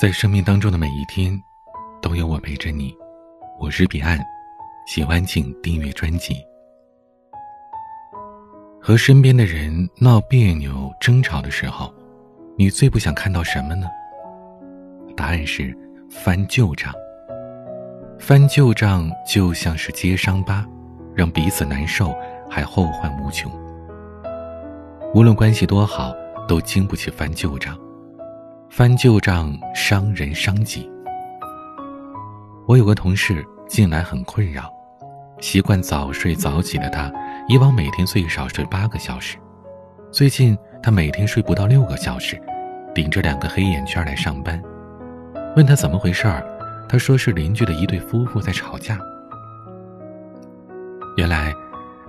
在生命当中的每一天，都有我陪着你。我是彼岸，喜欢请订阅专辑。和身边的人闹别扭、争吵的时候，你最不想看到什么呢？答案是翻旧账。翻旧账就像是揭伤疤，让彼此难受，还后患无穷。无论关系多好，都经不起翻旧账。翻旧账伤人伤己。我有个同事近来很困扰，习惯早睡早起的他，以往每天最少睡八个小时，最近他每天睡不到六个小时，顶着两个黑眼圈来上班。问他怎么回事儿，他说是邻居的一对夫妇在吵架。原来，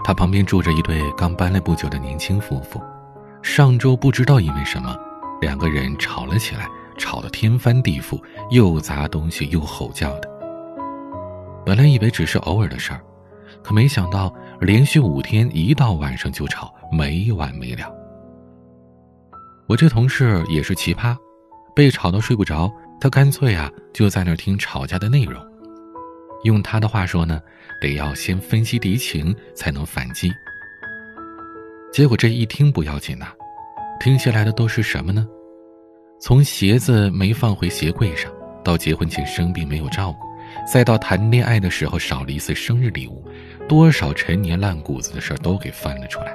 他旁边住着一对刚搬来不久的年轻夫妇，上周不知道因为什么。两个人吵了起来，吵得天翻地覆，又砸东西又吼叫的。本来以为只是偶尔的事儿，可没想到连续五天，一到晚上就吵，没完没了。我这同事也是奇葩，被吵到睡不着，他干脆啊就在那儿听吵架的内容。用他的话说呢，得要先分析敌情才能反击。结果这一听不要紧呐。听下来的都是什么呢？从鞋子没放回鞋柜上，到结婚前生病没有照顾，再到谈恋爱的时候少了一次生日礼物，多少陈年烂谷子的事都给翻了出来。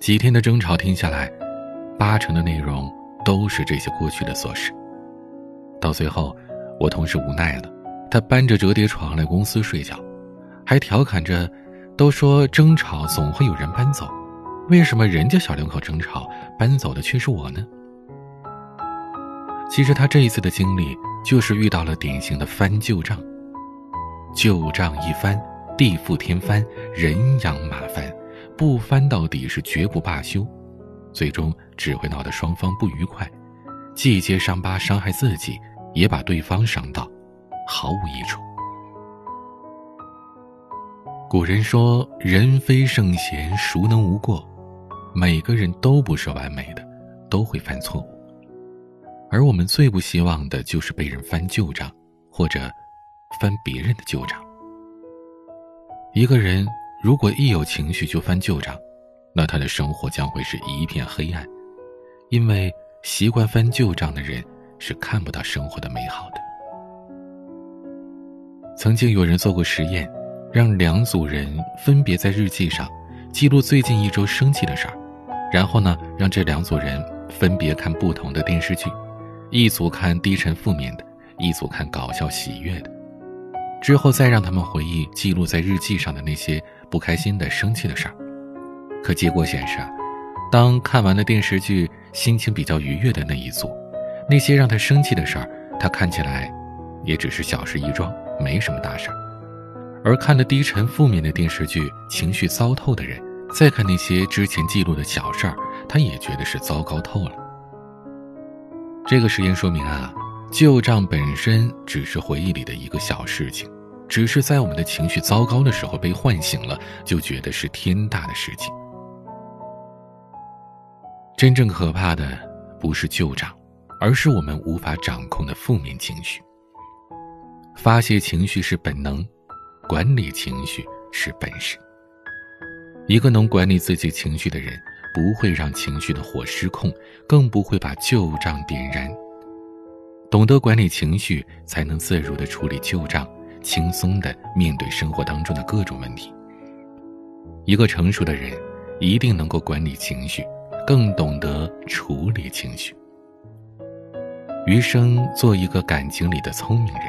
几天的争吵听下来，八成的内容都是这些过去的琐事。到最后，我同事无奈了，他搬着折叠床来公司睡觉，还调侃着：“都说争吵总会有人搬走。”为什么人家小两口争吵，搬走的却是我呢？其实他这一次的经历，就是遇到了典型的翻旧账。旧账一翻，地覆天翻，人仰马翻，不翻到底是绝不罢休，最终只会闹得双方不愉快，既揭伤疤伤害自己，也把对方伤到，毫无益处。古人说：“人非圣贤，孰能无过？”每个人都不是完美的，都会犯错误，而我们最不希望的就是被人翻旧账，或者翻别人的旧账。一个人如果一有情绪就翻旧账，那他的生活将会是一片黑暗，因为习惯翻旧账的人是看不到生活的美好的。曾经有人做过实验，让两组人分别在日记上记录最近一周生气的事儿。然后呢，让这两组人分别看不同的电视剧，一组看低沉负面的，一组看搞笑喜悦的。之后再让他们回忆记录在日记上的那些不开心的、生气的事儿。可结果显示啊，当看完了电视剧，心情比较愉悦的那一组，那些让他生气的事儿，他看起来也只是小事一桩，没什么大事儿。而看了低沉负面的电视剧，情绪糟透的人。再看那些之前记录的小事儿，他也觉得是糟糕透了。这个实验说明啊，旧账本身只是回忆里的一个小事情，只是在我们的情绪糟糕的时候被唤醒了，就觉得是天大的事情。真正可怕的不是旧账，而是我们无法掌控的负面情绪。发泄情绪是本能，管理情绪是本事。一个能管理自己情绪的人，不会让情绪的火失控，更不会把旧账点燃。懂得管理情绪，才能自如的处理旧账，轻松的面对生活当中的各种问题。一个成熟的人，一定能够管理情绪，更懂得处理情绪。余生做一个感情里的聪明人，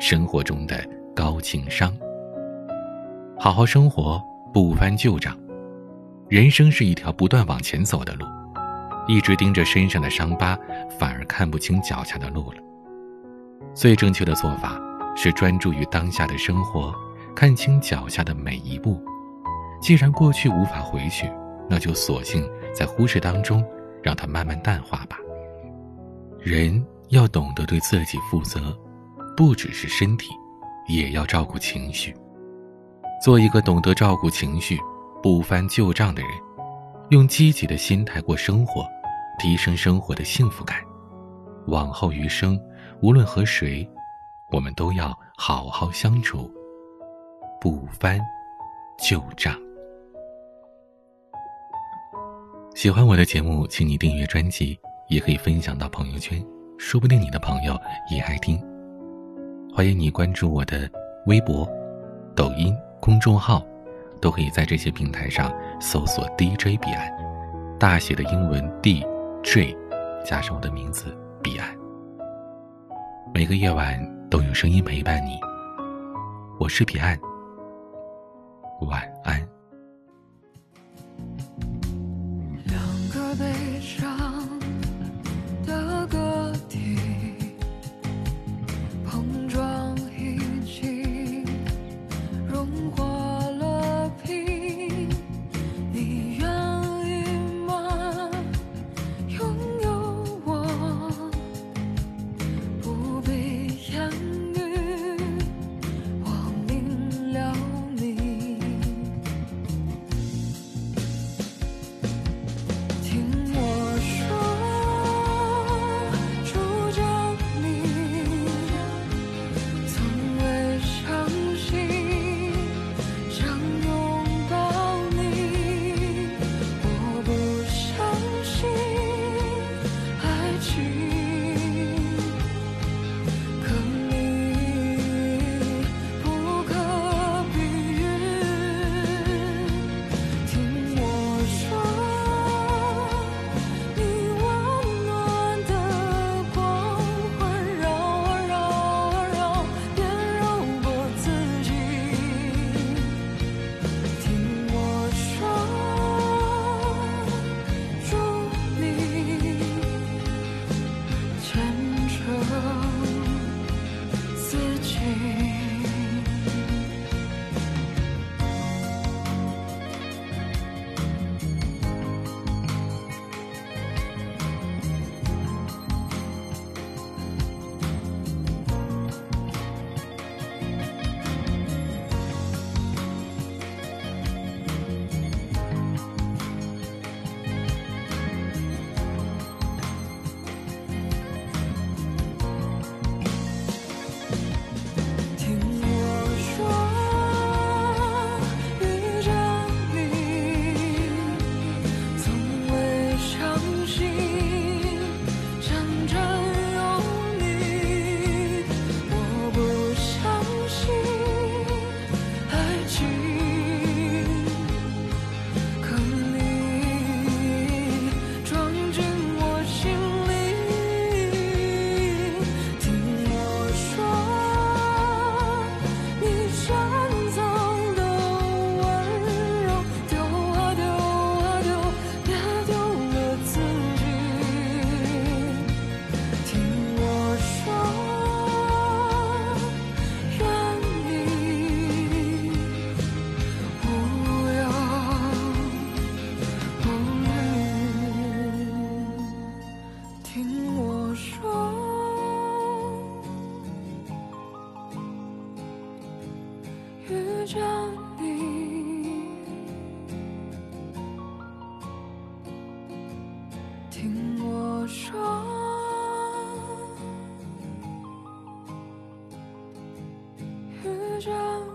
生活中的高情商。好好生活，不翻旧账。人生是一条不断往前走的路，一直盯着身上的伤疤，反而看不清脚下的路了。最正确的做法是专注于当下的生活，看清脚下的每一步。既然过去无法回去，那就索性在忽视当中，让它慢慢淡化吧。人要懂得对自己负责，不只是身体，也要照顾情绪。做一个懂得照顾情绪。不翻旧账的人，用积极的心态过生活，提升生活的幸福感。往后余生，无论和谁，我们都要好好相处，不翻旧账。喜欢我的节目，请你订阅专辑，也可以分享到朋友圈，说不定你的朋友也爱听。欢迎你关注我的微博、抖音公众号，都可以在这些平台上搜索 DJ 彼岸，大写的英文 DJ，加上我的名字彼岸。每个夜晚都有声音陪伴你，我是彼岸，晚安。遇见